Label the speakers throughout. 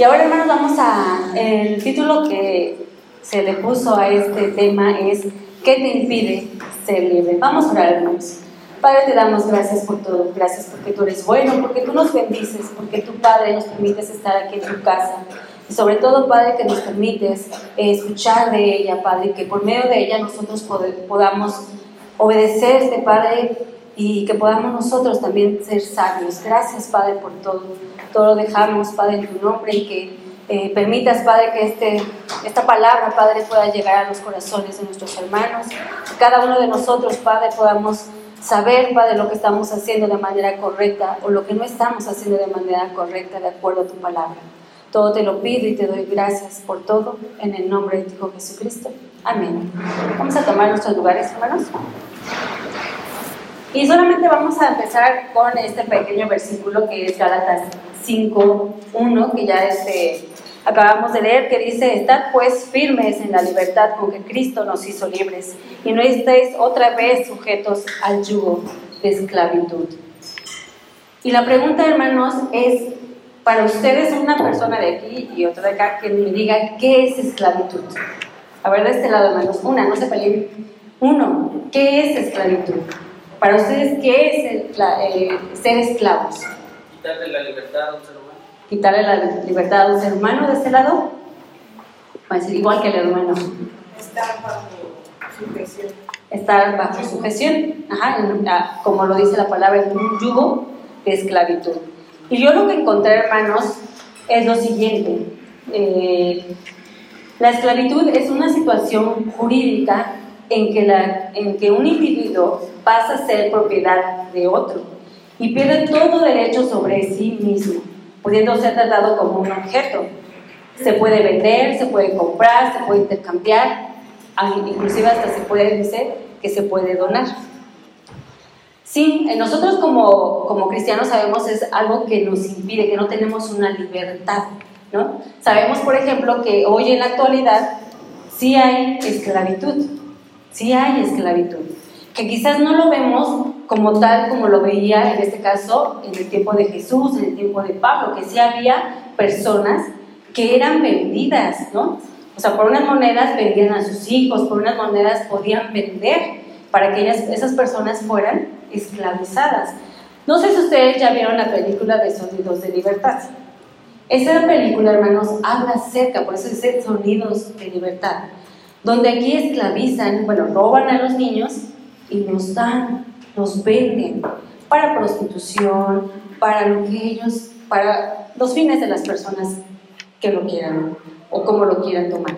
Speaker 1: Y ahora, hermanos, vamos a. El título que se le puso a este tema es: ¿Qué te impide ser libre? Vamos a orar, hermanos. Padre, te damos gracias por todo. Gracias porque tú eres bueno, porque tú nos bendices, porque tu Padre nos permites estar aquí en tu casa. Y sobre todo, Padre, que nos permites eh, escuchar de ella, Padre, que por medio de ella nosotros podamos obedecerte, Padre, y que podamos nosotros también ser sabios. Gracias, Padre, por todo. Todo lo dejamos, Padre, en tu nombre y que eh, permitas, Padre, que este, esta palabra, Padre, pueda llegar a los corazones de nuestros hermanos. Cada uno de nosotros, Padre, podamos saber, Padre, lo que estamos haciendo de manera correcta o lo que no estamos haciendo de manera correcta de acuerdo a tu palabra. Todo te lo pido y te doy gracias por todo en el nombre de tu Jesucristo. Amén. Vamos a tomar nuestros lugares, hermanos. Y solamente vamos a empezar con este pequeño versículo que es Gálatas 5.1, que ya este, acabamos de leer, que dice, Estad pues firmes en la libertad con que Cristo nos hizo libres, y no estéis otra vez sujetos al yugo de esclavitud. Y la pregunta, hermanos, es, para ustedes, una persona de aquí y otra de acá, que me diga, ¿qué es esclavitud? A ver, de este lado, hermanos, una, no se peleen. Uno, ¿qué es esclavitud? Para ustedes, ¿qué es eh, ser esclavos?
Speaker 2: Quitarle la libertad a un ser humano.
Speaker 1: Quitarle la libertad a un ser humano de este lado. Va a decir igual que el hermano.
Speaker 3: Estar bajo sujeción.
Speaker 1: Estar bajo sujeción, Ajá, como lo dice la palabra, en un yugo de esclavitud. Y yo lo que encontré, hermanos, es lo siguiente. Eh, la esclavitud es una situación jurídica en que, la, en que un individuo pasa a ser propiedad de otro y pierde todo derecho sobre sí mismo, pudiendo ser tratado como un objeto. Se puede vender, se puede comprar, se puede intercambiar, inclusive hasta se puede decir que se puede donar. Sí, nosotros como, como cristianos sabemos es algo que nos impide, que no tenemos una libertad, ¿no? Sabemos, por ejemplo, que hoy en la actualidad sí hay esclavitud, Sí hay esclavitud, que quizás no lo vemos como tal como lo veía en este caso en el tiempo de Jesús, en el tiempo de Pablo, que sí había personas que eran vendidas, ¿no? O sea, por unas monedas vendían a sus hijos, por unas monedas podían vender para que ellas, esas personas fueran esclavizadas. No sé si ustedes ya vieron la película de Sonidos de Libertad. Esa película, hermanos, habla acerca, por eso dice Sonidos de Libertad donde aquí esclavizan, bueno, roban a los niños y nos dan, nos venden para prostitución, para lo que ellos, para los fines de las personas que lo quieran o como lo quieran tomar.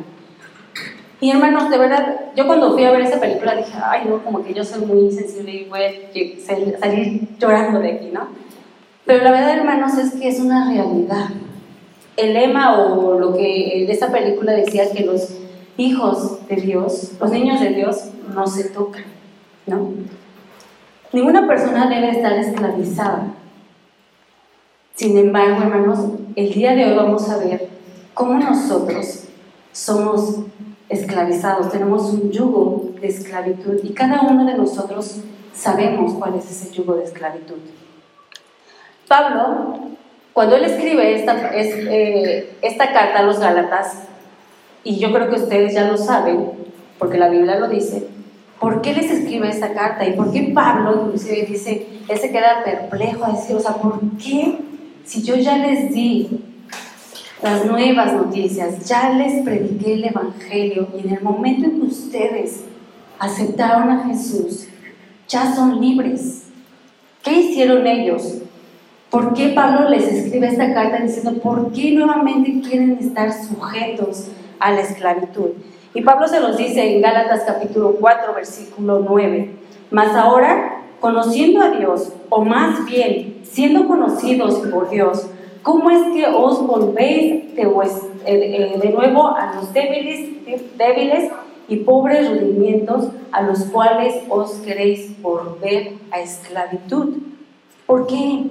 Speaker 1: Y hermanos, de verdad, yo cuando fui a ver esa película dije, ay, no, como que yo soy muy sensible y voy a salir llorando de aquí, ¿no? Pero la verdad, hermanos, es que es una realidad. El lema o lo que de esa película decía que los hijos de Dios, los niños de Dios, no se tocan, ¿no? Ninguna persona debe estar esclavizada. Sin embargo, hermanos, el día de hoy vamos a ver cómo nosotros somos esclavizados, tenemos un yugo de esclavitud y cada uno de nosotros sabemos cuál es ese yugo de esclavitud. Pablo, cuando él escribe esta, eh, esta carta a los Gálatas, y yo creo que ustedes ya lo saben, porque la Biblia lo dice, ¿por qué les escribe esta carta? ¿Y por qué Pablo inclusive dice, él se queda perplejo a decir, o sea, ¿por qué si yo ya les di las nuevas noticias, ya les prediqué el Evangelio y en el momento en que ustedes aceptaron a Jesús, ya son libres? ¿Qué hicieron ellos? ¿Por qué Pablo les escribe esta carta diciendo, ¿por qué nuevamente quieren estar sujetos a la esclavitud. Y Pablo se los dice en Gálatas capítulo 4, versículo 9. Mas ahora, conociendo a Dios, o más bien siendo conocidos por Dios, ¿cómo es que os volvéis de, eh, eh, de nuevo a los débiles, y pobres rudimientos a los cuales os queréis volver a esclavitud? ¿Por qué?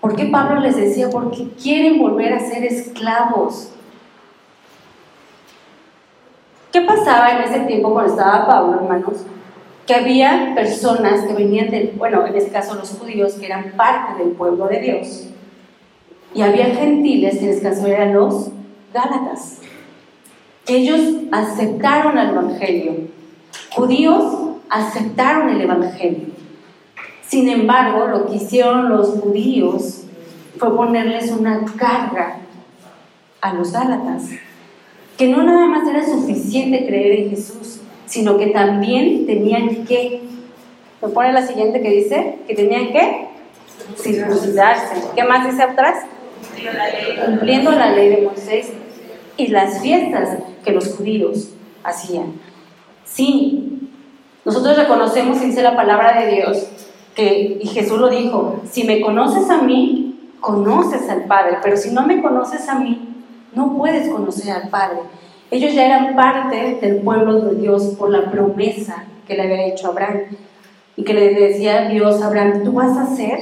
Speaker 1: ¿Por qué Pablo les decía? Porque quieren volver a ser esclavos. ¿Qué pasaba en ese tiempo cuando estaba Pablo, hermanos? Que había personas que venían del, bueno, en este caso los judíos, que eran parte del pueblo de Dios, Y había gentiles, en este caso eran los Gálatas, que ellos aceptaron el Evangelio. Judíos aceptaron el Evangelio. Sin embargo, lo que hicieron los judíos fue ponerles una carga a los Gálatas, que no nada más era suficiente creer en Jesús, sino que también tenían que, me pone la siguiente que dice, que tenían que circuncidarse. ¿Qué más dice atrás? Cumpliendo la ley de Moisés y las fiestas que los judíos hacían. Sí, nosotros reconocemos, dice la palabra de Dios, que, y Jesús lo dijo, si me conoces a mí, conoces al Padre, pero si no me conoces a mí, no puedes conocer al Padre. Ellos ya eran parte del pueblo de Dios por la promesa que le había hecho Abraham. Y que le decía Dios Abraham, tú vas a ser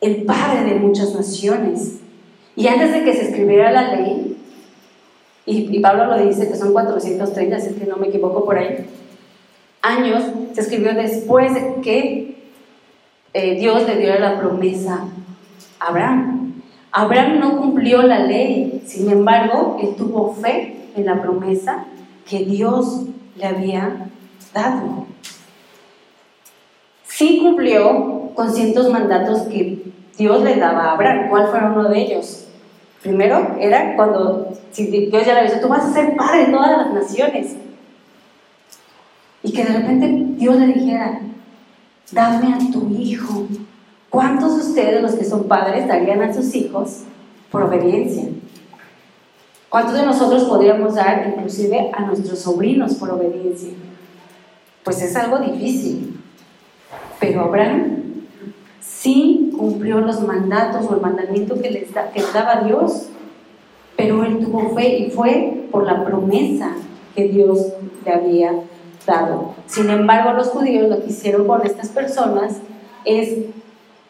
Speaker 1: el padre de muchas naciones. Y antes de que se escribiera la ley, y, Pablo lo dice que son 430, si es que no me equivoco por ahí, años, se escribió después de que eh, Dios le dio la promesa a Abraham. Abraham no cumplió la ley, sin embargo, él tuvo fe en la promesa que Dios le había dado. Sí cumplió con ciertos mandatos que Dios le daba a Abraham. ¿Cuál fue uno de ellos? Primero era cuando Dios ya le dicho, tú vas a ser padre de todas las naciones. Y que de repente Dios le dijera, dame a tu hijo. ¿Cuántos de ustedes, los que son padres, darían a sus hijos por obediencia? ¿Cuántos de nosotros podríamos dar inclusive a nuestros sobrinos por obediencia? Pues es algo difícil. Pero Abraham sí cumplió los mandatos o el mandamiento que les, que daba Dios, pero él tuvo fe y fue por la promesa que Dios le había dado. Sin embargo, los judíos lo que hicieron con estas personas es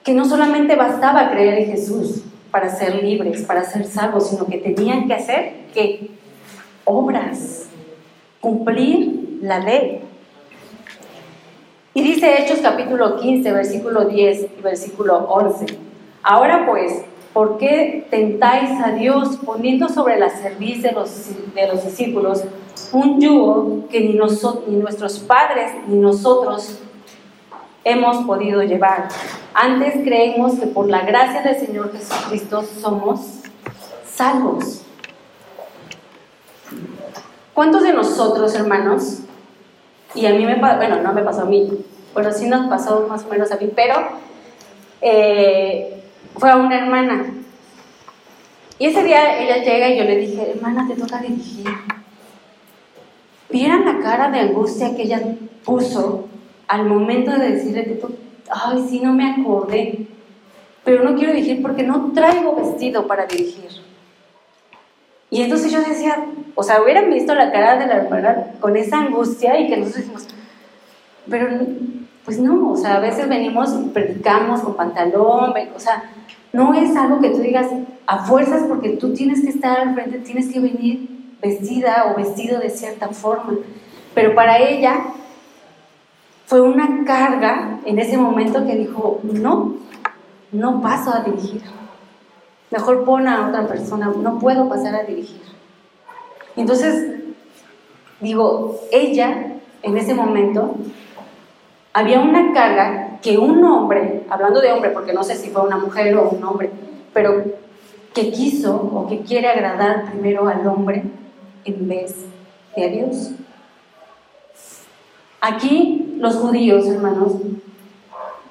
Speaker 1: que no solamente bastaba creer en Jesús para ser libres, para ser salvos, sino que tenían que hacer que obras, cumplir la ley. Y dice Hechos capítulo 15, versículo 10 y versículo 11. Ahora pues, ¿por qué tentáis a Dios poniendo sobre la cerviz de los, de los discípulos un yugo que ni, ni nuestros padres ni nosotros hemos podido llevar? Antes creemos que por la gracia del Señor Jesucristo somos salvos. ¿Cuántos de nosotros, hermanos, y a mí me pasó, bueno, no me pasó a mí, bueno, sí nos pasó más o menos a mí, pero eh, fue a una hermana. Y ese día ella llega y yo le dije, hermana, te toca dirigir. Vieran la cara de angustia que ella puso al momento de decirle, ay, sí, no me acordé, pero no quiero dirigir porque no traigo vestido para dirigir. Y entonces yo decía, o sea, hubieran visto la cara de la hermana con esa angustia y que nosotros decimos, pero pues no, o sea, a veces venimos predicamos con pantalón, o sea, no es algo que tú digas a fuerzas porque tú tienes que estar al frente, tienes que venir vestida o vestido de cierta forma. Pero para ella fue una carga en ese momento que dijo, no, no paso a dirigir. Mejor pon a otra persona, no puedo pasar a dirigir. Entonces, digo, ella en ese momento había una carga que un hombre, hablando de hombre, porque no sé si fue una mujer o un hombre, pero que quiso o que quiere agradar primero al hombre en vez de a Dios. Aquí los judíos, hermanos,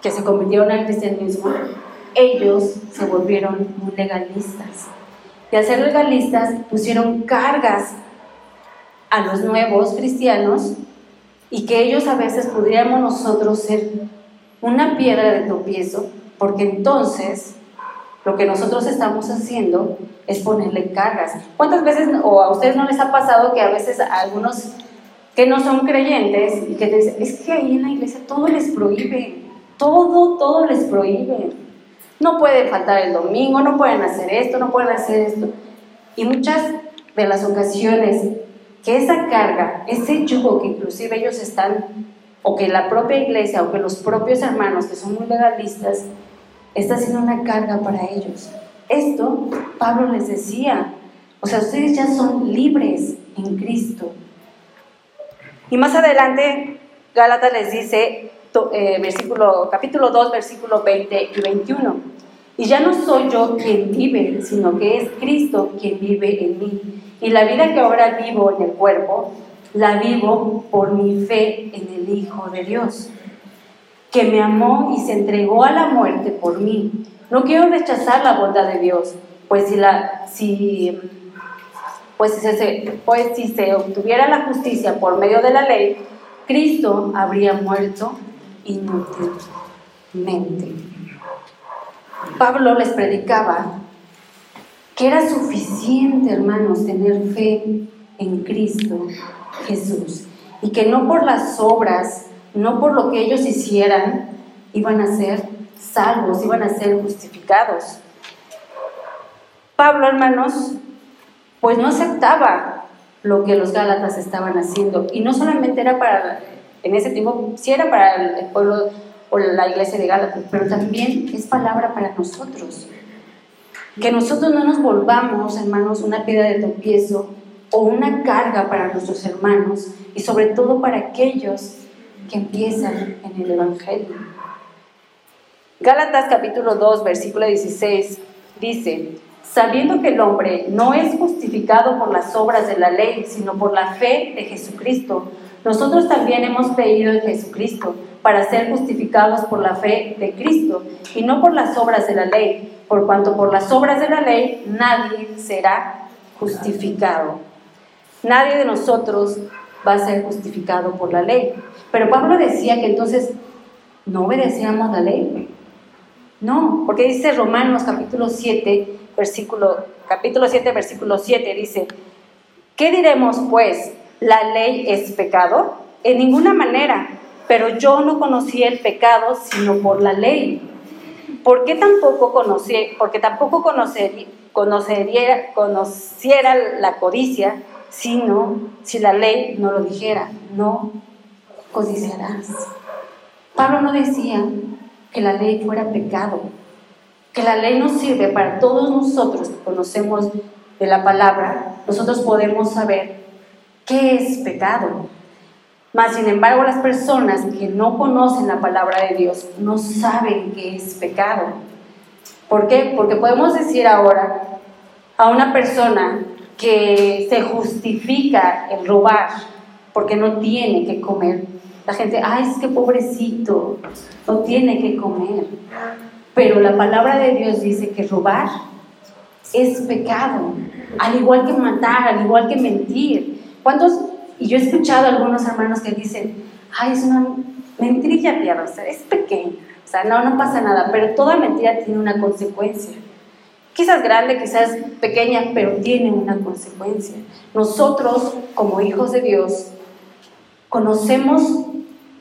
Speaker 1: que se convirtieron al cristianismo, ellos se volvieron muy legalistas. De ser legalistas pusieron cargas a los nuevos cristianos y que ellos a veces podríamos nosotros ser una piedra de tropiezo, porque entonces lo que nosotros estamos haciendo es ponerle cargas. ¿Cuántas veces, o a ustedes no les ha pasado que a veces a algunos que no son creyentes y que dicen, es que ahí en la iglesia todo les prohíbe, todo, todo les prohíbe. No pueden faltar el domingo, no pueden hacer esto, no pueden hacer esto. Y muchas de las ocasiones que esa carga, ese yugo que inclusive ellos están, o que la propia iglesia, o que los propios hermanos que son muy legalistas, está siendo una carga para ellos. Esto Pablo les decía, o sea, ustedes ya son libres en Cristo. Y más adelante, Gálatas les dice, eh, versículo, capítulo 2, versículo 20 y 21. Y ya no soy yo quien vive, sino que es Cristo quien vive en mí. Y la vida que ahora vivo en el cuerpo, la vivo por mi fe en el Hijo de Dios, que me amó y se entregó a la muerte por mí. No quiero rechazar la bondad de Dios, pues si, la, si, pues si, se, pues si se obtuviera la justicia por medio de la ley, Cristo habría muerto inútilmente. Pablo les predicaba que era suficiente, hermanos, tener fe en Cristo Jesús y que no por las obras, no por lo que ellos hicieran, iban a ser salvos, iban a ser justificados. Pablo, hermanos, pues no aceptaba lo que los Gálatas estaban haciendo y no solamente era para, en ese tiempo, sí era para el pueblo o la iglesia de Gálatas, pero también es palabra para nosotros. Que nosotros no nos volvamos, hermanos, una piedra de tropiezo o una carga para nuestros hermanos y sobre todo para aquellos que empiezan en el Evangelio. Gálatas capítulo 2, versículo 16 dice, sabiendo que el hombre no es justificado por las obras de la ley, sino por la fe de Jesucristo, nosotros también hemos creído en Jesucristo para ser justificados por la fe de Cristo y no por las obras de la ley, por cuanto por las obras de la ley nadie será justificado. Nadie de nosotros va a ser justificado por la ley. Pero Pablo decía que entonces no obedecíamos la ley. No, porque dice Romanos capítulo 7, versículo, capítulo 7, versículo 7, dice, ¿qué diremos pues? ¿La ley es pecado? En ninguna manera, pero yo no conocí el pecado sino por la ley. ¿Por qué tampoco conocí, porque tampoco conocería, conocería, conociera la codicia, sino si la ley no lo dijera, no codiciarás. Pablo no decía que la ley fuera pecado, que la ley nos sirve para todos nosotros que conocemos de la palabra, nosotros podemos saber qué es pecado. Mas, sin embargo, las personas que no conocen la palabra de Dios no saben qué es pecado. ¿Por qué? Porque podemos decir ahora a una persona que se justifica el robar porque no tiene que comer. La gente, ay, es que pobrecito, no tiene que comer. Pero la palabra de Dios dice que robar es pecado, al igual que matar, al igual que mentir. ¿Cuántos? Y yo he escuchado a algunos hermanos que dicen, ay, es una mentirilla piadosa, es pequeña, o sea, no, no pasa nada, pero toda mentira tiene una consecuencia. Quizás grande, quizás pequeña, pero tiene una consecuencia. Nosotros, como hijos de Dios, conocemos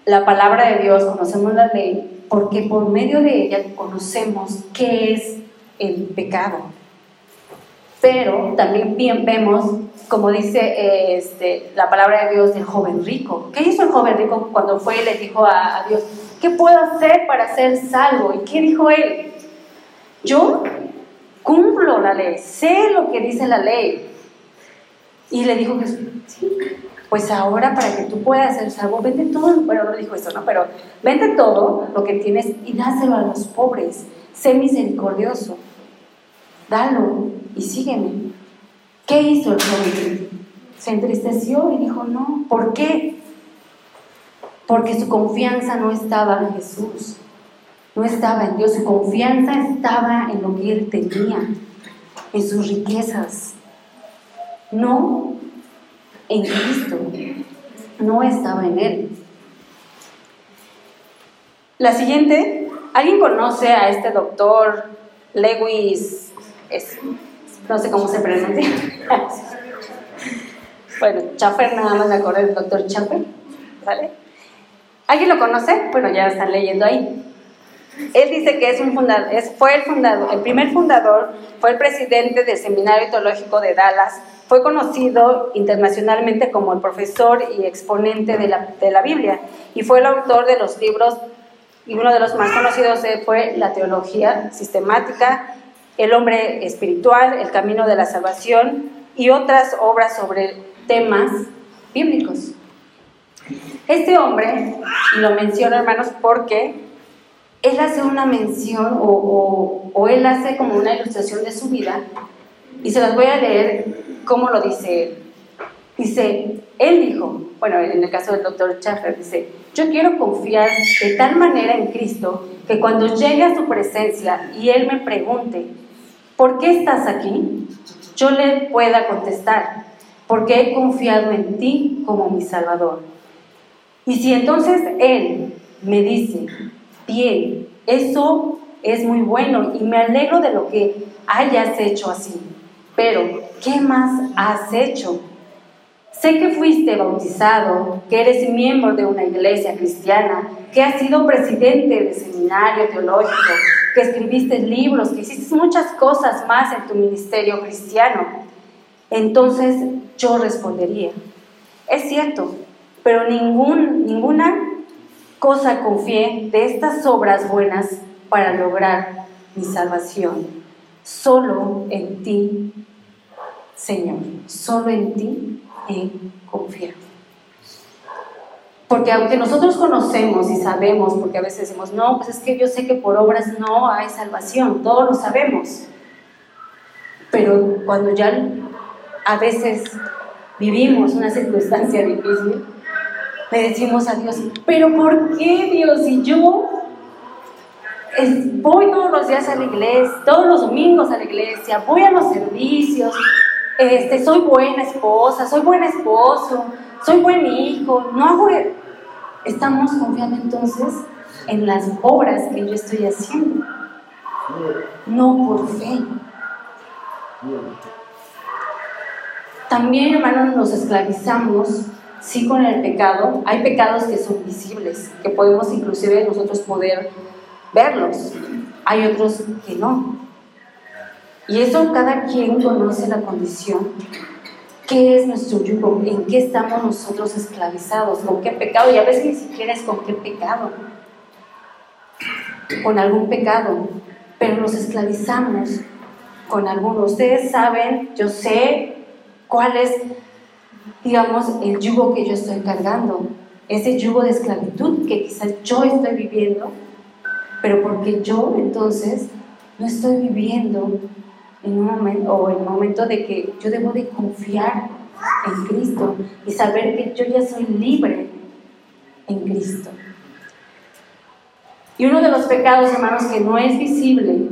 Speaker 1: la palabra de Dios, conocemos la ley, porque por medio de ella conocemos qué es el pecado. Pero también bien vemos, como dice este, la palabra de Dios, del joven rico. ¿Qué hizo el joven rico cuando fue y le dijo a, a Dios, ¿qué puedo hacer para ser salvo? ¿Y qué dijo él? Yo cumplo la ley, sé lo que dice la ley. Y le dijo Jesús, sí, pues ahora para que tú puedas ser salvo, vende todo, bueno, no dijo eso, ¿no? Pero vende todo lo que tienes y dáselo a los pobres, sé misericordioso, dalo y sígueme. ¿Qué hizo el joven? Se entristeció y dijo, no, ¿por qué? Porque su confianza no estaba en Jesús no estaba en Dios, su confianza estaba en lo que él tenía, en sus riquezas, no en Cristo, no estaba en él. La siguiente, ¿alguien conoce a este doctor Lewis? no sé cómo se pronuncia. bueno, Chaffer, nada más me acuerdo del doctor Chaffer. ¿Alguien lo conoce? Bueno, ya están leyendo ahí. Él dice que es un fundador, fue el fundador, el primer fundador, fue el presidente del Seminario Teológico de Dallas, fue conocido internacionalmente como el profesor y exponente de la, de la Biblia y fue el autor de los libros, y uno de los más conocidos fue La Teología Sistemática El hombre espiritual, el camino de la salvación y otras obras sobre temas bíblicos. Este hombre, y lo menciono hermanos porque él hace una mención o, él hace como una ilustración de su vida y se las voy a leer cómo lo dice él. Dice, él dijo, bueno, en el caso del doctor Schaffer, dice, yo quiero confiar de tal manera en Cristo que cuando llegue a su presencia y Él me pregunte, ¿por qué estás aquí? Yo le pueda contestar, porque he confiado en ti como mi Salvador. Y si entonces Él me dice, bien, eso es muy bueno y me alegro de lo que hayas hecho así, pero ¿qué más has hecho? Sé que fuiste bautizado, que eres miembro de una iglesia cristiana, que has sido presidente de seminario teológico, que escribiste libros, que hiciste muchas cosas más en tu ministerio cristiano. Entonces yo respondería, es cierto, pero ningún, ninguna cosa confié de estas obras buenas para lograr mi salvación. Solo en ti, Señor, solo en ti en confiar. Porque aunque nosotros conocemos y sabemos, porque a veces decimos, no, pues es que yo sé que por obras no hay salvación, todos lo sabemos. Pero cuando ya a veces vivimos una circunstancia difícil, le decimos a Dios, pero ¿por qué Dios? Y yo voy todos los días a la iglesia, todos los domingos a la iglesia, voy a los servicios, este, soy buena esposa, soy buen esposo, soy buen hijo, no hago... E-". Estamos confiando entonces en las obras que yo estoy haciendo, no por fe. También, hermanos, nos esclavizamos, sí, con el pecado. Hay pecados que son visibles, que podemos inclusive nosotros poder verlos. Hay otros que no. Y eso cada quien conoce la condición. ¿Qué es nuestro yugo? ¿En qué estamos nosotros esclavizados? ¿Con qué pecado? Y a veces ni siquiera es con qué pecado. Con algún pecado. Pero nos esclavizamos con alguno. Ustedes saben, yo sé cuál es, digamos, el yugo que yo estoy cargando. Ese yugo de esclavitud que quizás yo estoy viviendo, pero porque yo entonces no estoy viviendo en un momento, o en el momento de que yo debo de confiar en Cristo y saber que yo ya soy libre en Cristo. Y uno de los pecados, hermanos, que no es visible,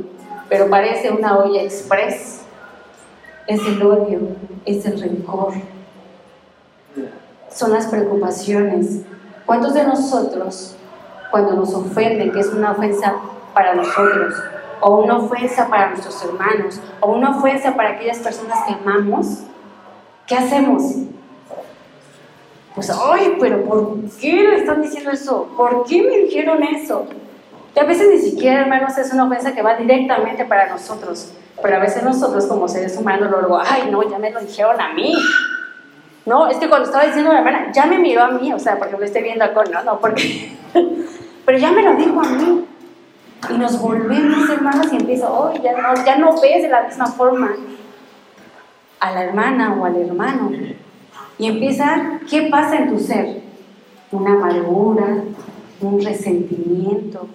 Speaker 1: pero parece una olla express, es el odio, es el rencor, son las preocupaciones. ¿Cuántos de nosotros, cuando nos ofenden, que es una ofensa para nosotros, o una ofensa para nuestros hermanos, o una ofensa para aquellas personas que amamos, ¿qué hacemos? Pues, ay, pero ¿por qué le están diciendo eso? ¿Por qué me dijeron eso? Que a veces ni siquiera, hermanos, es una ofensa que va directamente para nosotros, pero a veces nosotros como seres humanos luego, ay, no, ya me lo dijeron a mí. No, es que cuando estaba diciendo la hermana, ya me miró a mí, o sea, porque lo estoy viendo acá, no, no, porque... pero ya me lo dijo a mí. Y nos volvemos hermanos y empieza, oh, ya no, ya no ves de la misma forma a la hermana o al hermano. Y empieza, ¿qué pasa en tu ser? Una amargura, un resentimiento.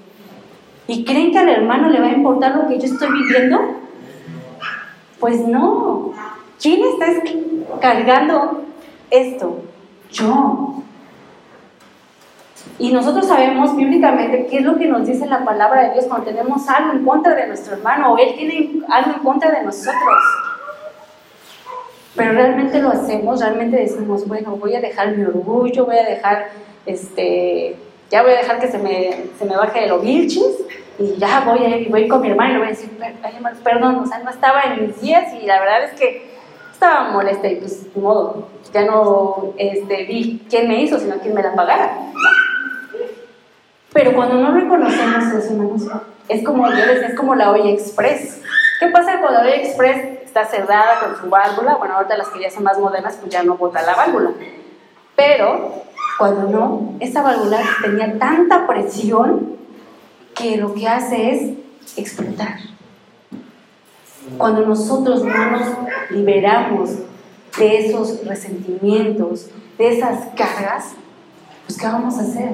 Speaker 1: ¿Y creen que al hermano le va a importar lo que yo estoy viviendo? Pues no. ¿Quién está cargando esto? Yo. Y nosotros sabemos bíblicamente qué es lo que nos dice la palabra de Dios cuando tenemos algo en contra de nuestro hermano o él tiene algo en contra de nosotros. Pero realmente lo hacemos, realmente decimos, bueno, voy a dejar mi orgullo, voy a dejar, este, ya voy a dejar que se me, se me baje el vilchis y ya voy a ir, voy con mi hermano y le voy a decir, perdón, o sea, no estaba en mis días y la verdad es que estaba molesta y pues, de modo, ya no este, vi quién me hizo, sino quién me la pagara. Pero cuando no reconocemos eso, hermanos, es como, es como la olla express. ¿Qué pasa cuando la olla express está cerrada con su válvula? Bueno, ahorita las que ya son más modernas, pues ya no bota la válvula. Pero cuando no, esa válvula tenía tanta presión que lo que hace es explotar. Cuando nosotros no nos liberamos de esos resentimientos, de esas cargas, pues ¿qué vamos a hacer?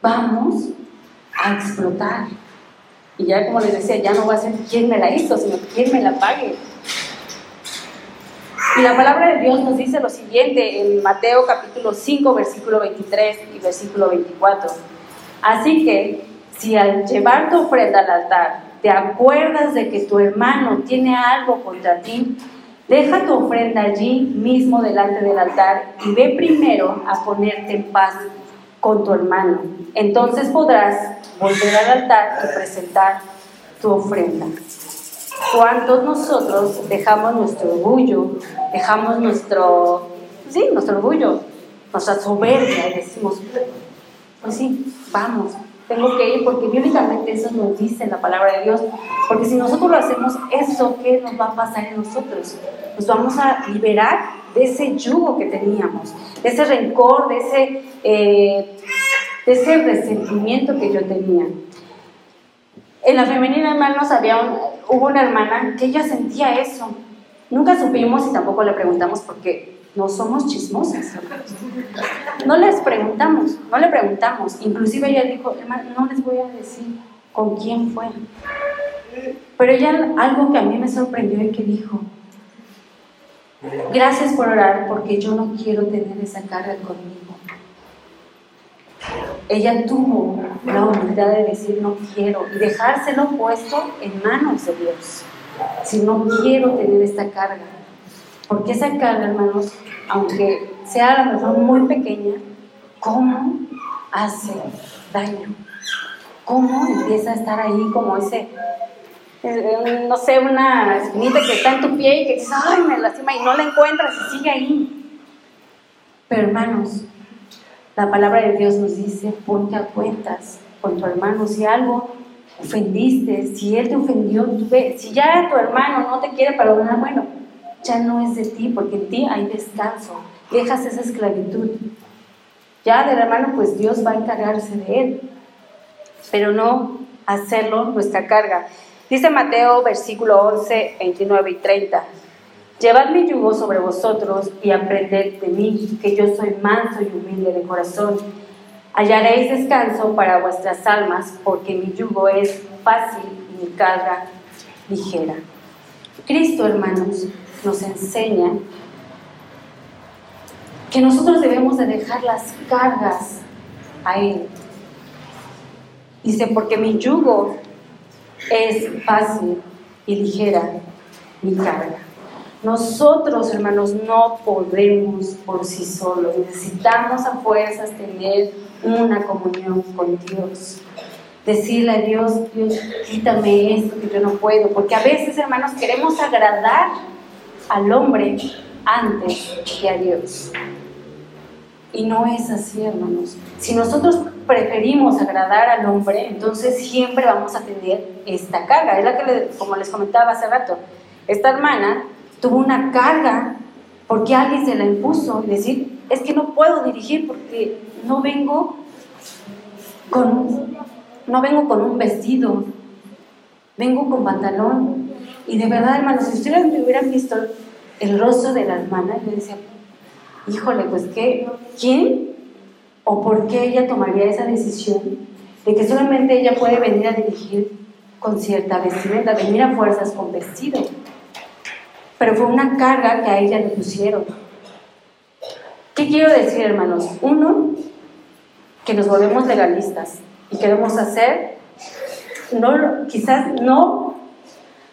Speaker 1: Vamos a explotar. Y ya como les decía, ya no va a ser quién me la hizo, sino quién me la pague. Y la palabra de Dios nos dice lo siguiente en Mateo capítulo 5, versículo 23 y versículo 24. Así que si al llevar tu ofrenda al altar te acuerdas de que tu hermano tiene algo contra ti, deja tu ofrenda allí mismo delante del altar y ve primero a ponerte en paz con tu hermano. Entonces podrás volver al altar y presentar tu ofrenda. ¿Cuántos nosotros dejamos nuestro orgullo, dejamos nuestro, sí, nuestro orgullo, nuestra soberbia y decimos, pues sí, vamos, tengo que ir porque bíblicamente eso nos dice la palabra de Dios. Porque si nosotros lo hacemos, eso, ¿qué nos va a pasar en nosotros? Nos vamos a liberar de ese yugo que teníamos, de ese rencor, de ese, eh, de ese resentimiento que yo tenía. En la femenina, hermanos, había hubo una hermana que ella sentía eso. Nunca supimos y tampoco le preguntamos porque no somos chismosas. No les preguntamos, no le preguntamos. Inclusive ella dijo, no les voy a decir con quién fue. Pero ella algo que a mí me sorprendió y que dijo, gracias por orar porque yo no quiero tener esa carga conmigo. Ella tuvo la humildad de decir no quiero y dejárselo puesto en manos de Dios. Si no quiero tener esta carga. Porque esa carga, hermanos, aunque sea a lo mejor muy pequeña, ¿cómo hace daño? ¿Cómo empieza a estar ahí como ese, eh, no sé, una espinita que está en tu pie y que dices, ay, me lastima y no la encuentras y sigue ahí? Pero hermanos, la palabra de Dios nos dice, ponte a cuentas con tu hermano. Si algo ofendiste, si él te ofendió, si ya tu hermano no te quiere perdonar, bueno, ya no es de ti, porque en ti hay descanso. Dejas esa esclavitud. Ya del hermano, pues Dios va a encargarse de él, pero no hacerlo nuestra carga. Dice Mateo versículo 11, 29 y 30. Llevad mi yugo sobre vosotros y aprended de mí, que yo soy manso y humilde de corazón. Hallaréis descanso para vuestras almas, porque mi yugo es fácil y mi carga ligera. Cristo, hermanos, nos enseña que nosotros debemos de dejar las cargas a Él. Dice, porque mi yugo es fácil y ligera mi carga. Nosotros, hermanos, no podemos por sí solos. Necesitamos a fuerzas tener una comunión con Dios. Decirle a Dios, Dios, quítame esto que yo no puedo. Porque a veces, hermanos, queremos agradar al hombre antes que a Dios. Y no es así, hermanos. Si nosotros preferimos agradar al hombre, entonces siempre vamos a tener esta carga. Es la que, como les comentaba hace rato, esta hermana tuvo una carga porque alguien se la impuso y decir, es que no puedo dirigir porque no vengo con, no vengo con un vestido, vengo con pantalón. Y de verdad, hermanos, si ustedes me hubieran visto el rostro de la hermana, yo decía, híjole, pues qué, ¿quién o por qué ella tomaría esa decisión de que solamente ella puede venir a dirigir con cierta vestimenta, venir a fuerzas con vestido? pero fue una carga que a ella le pusieron. ¿Qué quiero decir, hermanos? Uno, que nos volvemos legalistas y queremos hacer, no, quizás no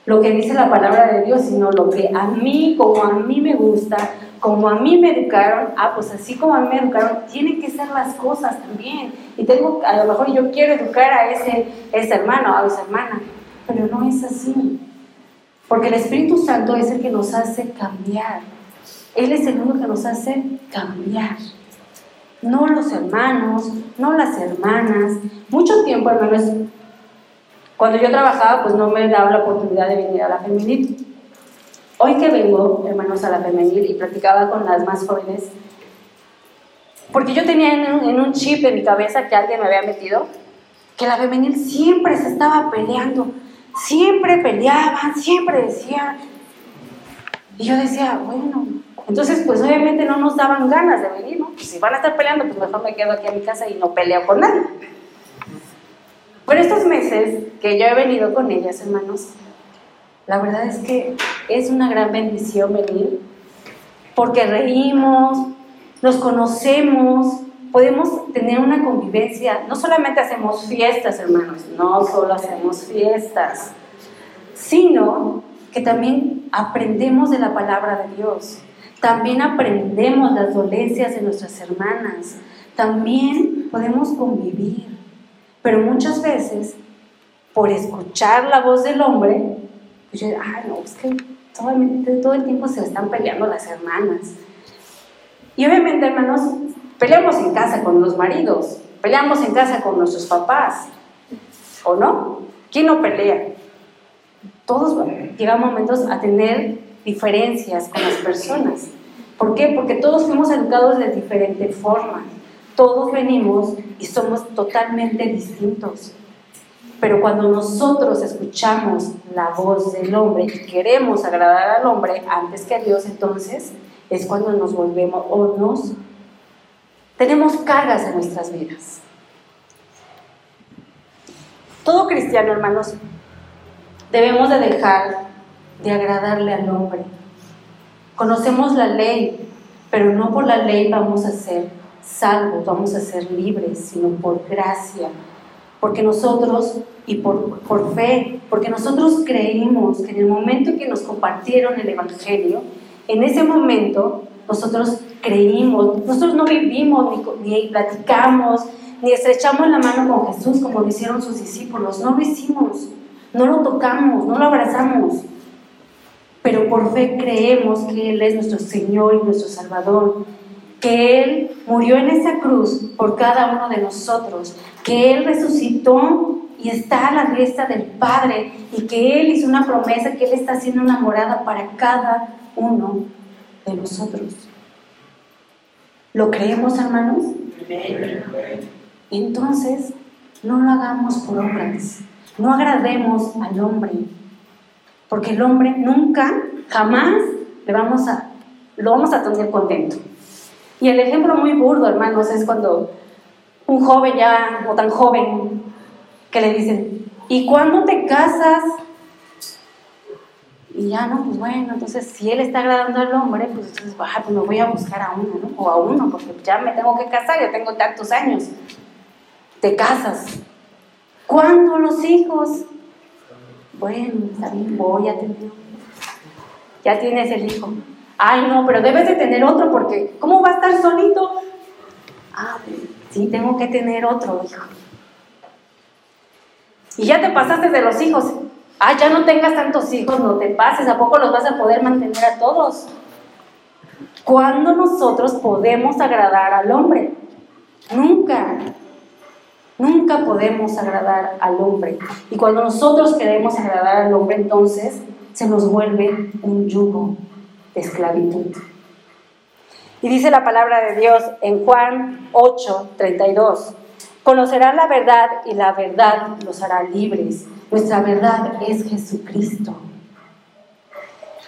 Speaker 1: lo que dice la palabra de Dios, sino lo que a mí, como a mí me gusta, como a mí me educaron, ah, pues así como a mí me educaron, tienen que ser las cosas también. Y tengo, a lo mejor yo quiero educar a ese, ese hermano, a esa hermana, pero no es así. Porque el Espíritu Santo es el que nos hace cambiar. Él es el único que nos hace cambiar. No los hermanos, no las hermanas. Mucho tiempo, hermanos, cuando yo trabajaba, pues no me daba la oportunidad de venir a la femenil. Hoy que vengo, hermanos, a la femenil y platicaba con las más jóvenes, porque yo tenía en un, chip en mi cabeza que alguien me había metido, que la femenil siempre se estaba peleando siempre peleaban, siempre decían. Y yo decía, bueno, entonces pues obviamente no nos daban ganas de venir, ¿no? Pues si van a estar peleando, pues mejor me quedo aquí a mi casa y no peleo con nadie. Por estos meses que yo he venido con ellas, hermanos, la verdad es que es una gran bendición venir, porque reímos, nos conocemos, podemos tener una convivencia. No solamente hacemos fiestas, hermanos, no solo hacemos fiestas, sino que también aprendemos de la palabra de Dios. También aprendemos las dolencias de nuestras hermanas. También podemos convivir. Pero muchas veces, por escuchar la voz del hombre, pues yo, ay, no, es que todo el tiempo se están peleando las hermanas. Y obviamente, hermanos, peleamos en casa con los maridos, peleamos en casa con nuestros papás, ¿o no? ¿Quién no pelea? Todos llegan momentos a tener diferencias con las personas. ¿Por qué? Porque todos fuimos educados de diferente forma. Todos venimos y somos totalmente distintos. Pero cuando nosotros escuchamos la voz del hombre y queremos agradar al hombre antes que a Dios, entonces es cuando nos volvemos o nos tenemos cargas en nuestras vidas. Todo cristiano, hermanos, debemos de dejar de agradarle al hombre. Conocemos la ley, pero no por la ley vamos a ser salvos, vamos a ser libres, sino por gracia. Porque nosotros, y por, por fe, porque nosotros creímos que en el momento que nos compartieron el Evangelio, en ese momento nosotros creímos, nosotros no vivimos ni, ni, platicamos, ni estrechamos la mano con Jesús como lo hicieron sus discípulos, no lo hicimos, no lo tocamos, no lo abrazamos, pero por fe creemos que Él es nuestro Señor y nuestro Salvador, que Él murió en esa cruz por cada uno de nosotros, que Él resucitó y está a la diestra del Padre y que Él hizo una promesa que Él está haciendo una morada para cada uno de nosotros. ¿Lo creemos, hermanos? Entonces, no lo hagamos por obras, no agrademos al hombre, porque el hombre nunca, jamás le vamos a, lo vamos a tener contento. Y el ejemplo muy burdo, hermanos, es cuando un joven ya, o tan joven, que le dicen, ¿y cuándo te casas? Y ya, no, pues bueno, entonces si él está agradando al hombre, pues entonces, pues me voy a buscar a uno, ¿no? O a uno, porque ya me tengo que casar, ya tengo tantos años. Te casas. ¿Cuándo los hijos? Bueno, también voy a tener. Ya tienes el hijo. Ay, no, pero debes de tener otro porque ¿cómo va a estar solito? Ah, sí, tengo que tener otro hijo. Y ya te pasaste de los hijos. Ah, ya no tengas tantos hijos, no te pases, ¿a poco los vas a poder mantener a todos? ¿Cuándo nosotros podemos agradar al hombre? Nunca. Nunca podemos agradar al hombre. Y cuando nosotros queremos agradar al hombre, entonces se nos vuelve un yugo esclavitud. Y dice la palabra de Dios en Juan 8, 32. Conocerán la verdad y la verdad los hará libres. Nuestra verdad es Jesucristo.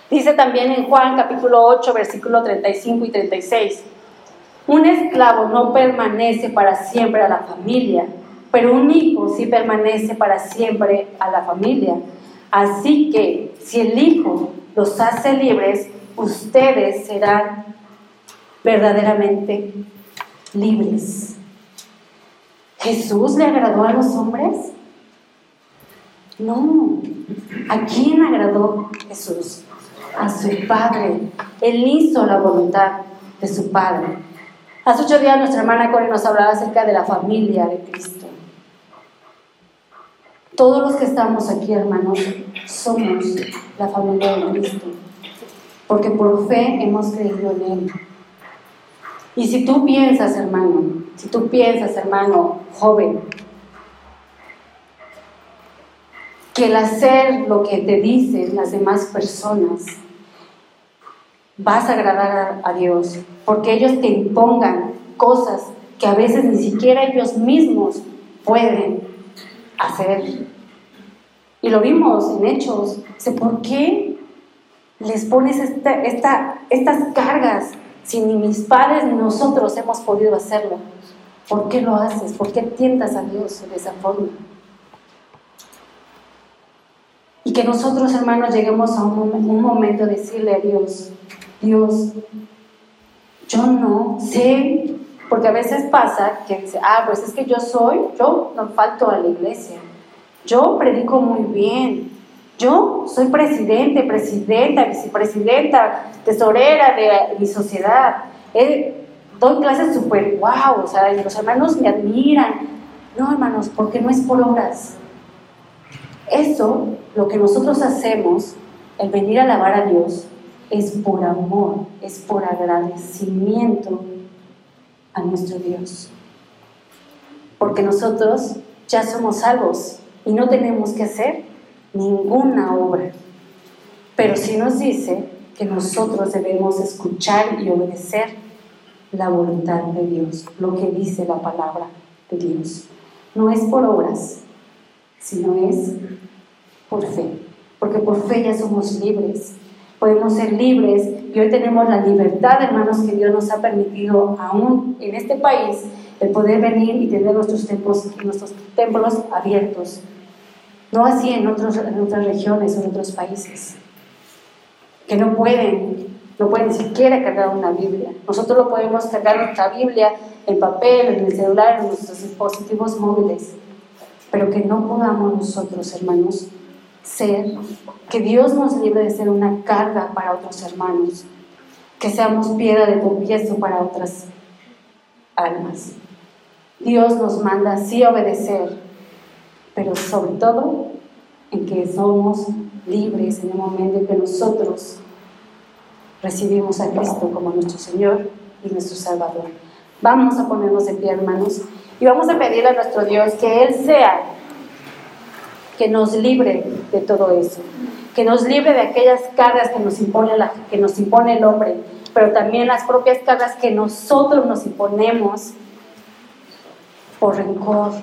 Speaker 1: Dice también en Juan capítulo 8, versículo 35 y 36. Un esclavo no permanece para siempre a la familia, pero un hijo sí permanece para siempre a la familia. Así que si el hijo los hace libres, ustedes serán verdaderamente libres. ¿Jesús le agradó a los hombres? No. ¿A quién agradó Jesús? A su Padre. Él hizo la voluntad de su Padre. Hace ocho días nuestra hermana Corey nos hablaba acerca de la familia de Cristo. Todos los que estamos aquí, hermanos, somos la familia de Cristo. Porque por fe hemos creído en Él. Y si tú piensas, hermano, si tú piensas, hermano joven, que el hacer lo que te dicen las demás personas vas a agradar a, Dios, porque ellos te impongan cosas que a veces ni siquiera ellos mismos pueden hacer. Y lo vimos en hechos. ¿por qué les pones esta, esta, estas cargas si ni mis padres ni nosotros hemos podido hacerlo? ¿Por qué lo haces? ¿Por qué tientas a Dios de esa forma? Y que nosotros, hermanos, lleguemos a un, un momento de decirle a Dios, Dios, yo no sé, porque a veces pasa que dice, ah, pues es que yo soy, yo no falto a la iglesia, yo predico muy bien. Yo soy presidente, presidenta, vicepresidenta, tesorera de mi sociedad. Eh, doy clases súper wow, o sea, los hermanos me admiran. No, hermanos, porque no es por obras. Eso, lo que nosotros hacemos, el venir a alabar a Dios, es por amor, es por agradecimiento a nuestro Dios. Porque nosotros ya somos salvos y no tenemos que hacer ninguna obra. Pero sí nos dice que nosotros debemos escuchar y obedecer la voluntad de Dios, lo que dice la palabra de Dios. No es por obras, sino es por fe. Porque por fe ya somos libres. Podemos ser libres y hoy tenemos la libertad, hermanos, que Dios nos ha permitido aún en este país el poder venir y tener nuestros templos, nuestros templos abiertos no así en, otras regiones o en otros países, que no pueden, no pueden siquiera cargar una Biblia. Nosotros lo podemos cargar nuestra Biblia en papel, en el celular, en nuestros dispositivos móviles, pero que no podamos nosotros, hermanos, ser, que Dios nos libre de ser una carga para otros hermanos, que seamos piedra de tropiezo para otras almas. Dios nos manda así obedecer, pero sobre todo en que somos libres en el momento en que nosotros recibimos a Cristo como nuestro Señor y nuestro Salvador. Vamos a ponernos de pie, hermanos, y vamos a pedirle a nuestro Dios que Él sea que nos libre de todo eso, que nos libre de aquellas cargas que nos impone, la, que nos impone el hombre, pero también las propias cargas que nosotros nos imponemos por rencor,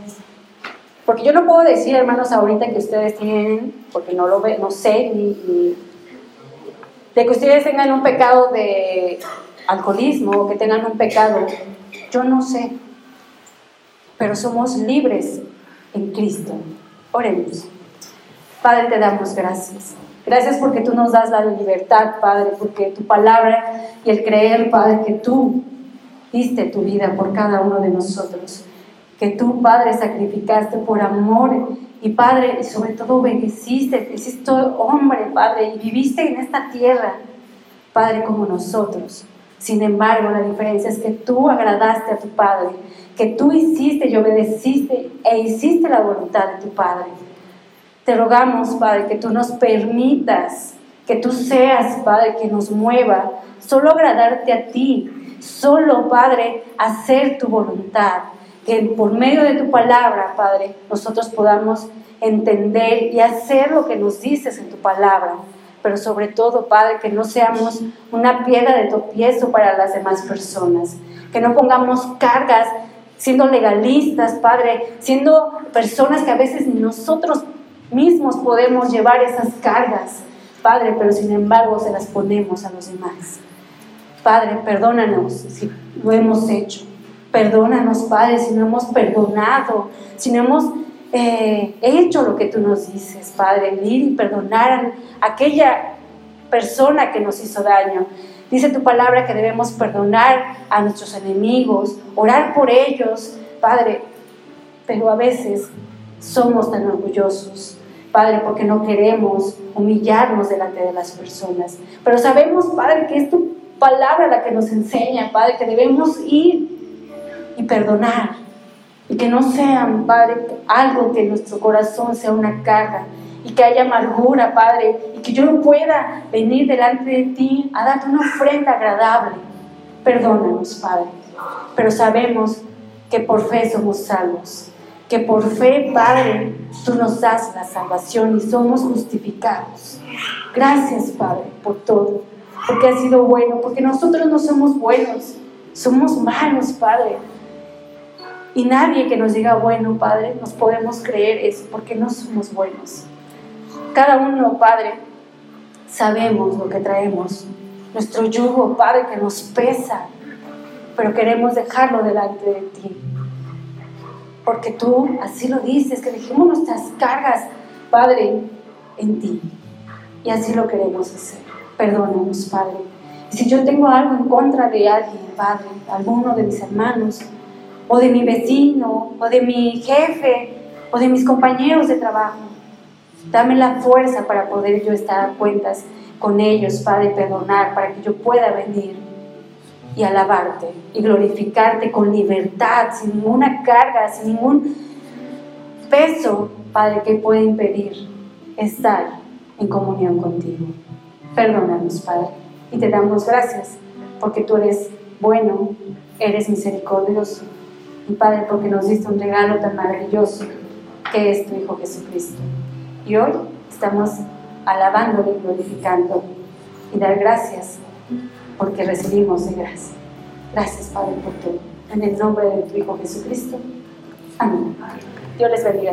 Speaker 1: porque yo no puedo decir, hermanos, ahorita que ustedes tienen, porque no lo ve, no sé, ni, de que ustedes tengan un pecado de alcoholismo o que tengan un pecado. Yo no sé. Pero somos libres en Cristo. Oremos. Padre, te damos gracias. Gracias porque tú nos das la libertad, Padre, porque tu palabra y el creer, Padre, que tú diste tu vida por cada uno de nosotros que tú, Padre, sacrificaste por amor y Padre, sobre todo obedeciste, te hiciste hombre, Padre, y viviste en esta tierra, Padre, como nosotros. Sin embargo, la diferencia es que tú agradaste a tu Padre, que tú hiciste y obedeciste e hiciste la voluntad de tu Padre. Te rogamos, Padre, que tú nos permitas, que tú seas, Padre, que nos mueva, solo agradarte a ti, solo, Padre, hacer tu voluntad que por medio de tu palabra, Padre, nosotros podamos entender y hacer lo que nos dices en tu palabra. Pero sobre todo, Padre, que no seamos una piedra de tropiezo para las demás personas. Que no pongamos cargas siendo legalistas, Padre, siendo personas que a veces nosotros mismos podemos llevar esas cargas, Padre, pero sin embargo se las ponemos a los demás. Padre, perdónanos si lo hemos hecho. Perdónanos, Padre, si no hemos perdonado, si no hemos eh, hecho lo que tú nos dices, Padre, ir y perdonar a aquella persona que nos hizo daño. Dice tu palabra que debemos perdonar a nuestros enemigos, orar por ellos, Padre, pero a veces somos tan orgullosos, Padre, porque no queremos humillarnos delante de las personas. Pero sabemos, Padre, que es tu palabra la que nos enseña, Padre, que debemos ir y perdonar. Y que no sean, Padre, algo que nuestro corazón sea una carga y que haya amargura, Padre, y que yo no pueda venir delante de ti a darte una ofrenda agradable. Perdónanos, Padre. Pero sabemos que por fe somos salvos, que por fe, Padre, tú nos das la salvación y somos justificados. Gracias, Padre, por todo, porque has sido bueno, porque nosotros no somos buenos, somos malos, Padre. Y nadie que nos diga, bueno, Padre, nos podemos creer eso, porque no somos buenos. Cada uno, Padre, sabemos lo que traemos. Nuestro yugo, Padre, que nos pesa, pero queremos dejarlo delante de ti. Porque tú así lo dices, que dejemos nuestras cargas, Padre, en ti. Y así lo queremos hacer. Perdónanos, Padre. Y si yo tengo algo en contra de alguien, Padre, alguno de mis hermanos, o de mi vecino, o de mi jefe, o de mis compañeros de trabajo, dame la fuerza para poder yo estar a cuentas con ellos, Padre, perdonar, para que yo pueda venir y alabarte y glorificarte con libertad, sin ninguna carga, sin ningún peso, Padre, que pueda impedir estar en comunión contigo. Perdónanos, Padre, y te damos gracias porque tú eres bueno, eres misericordioso. Y Padre, porque nos diste un regalo tan maravilloso que es tu Hijo Jesucristo. Y hoy estamos alabándole y y dar gracias porque recibimos de gracia. Gracias, Padre, por todo. En el nombre de tu Hijo Jesucristo. Amén. Dios les bendiga.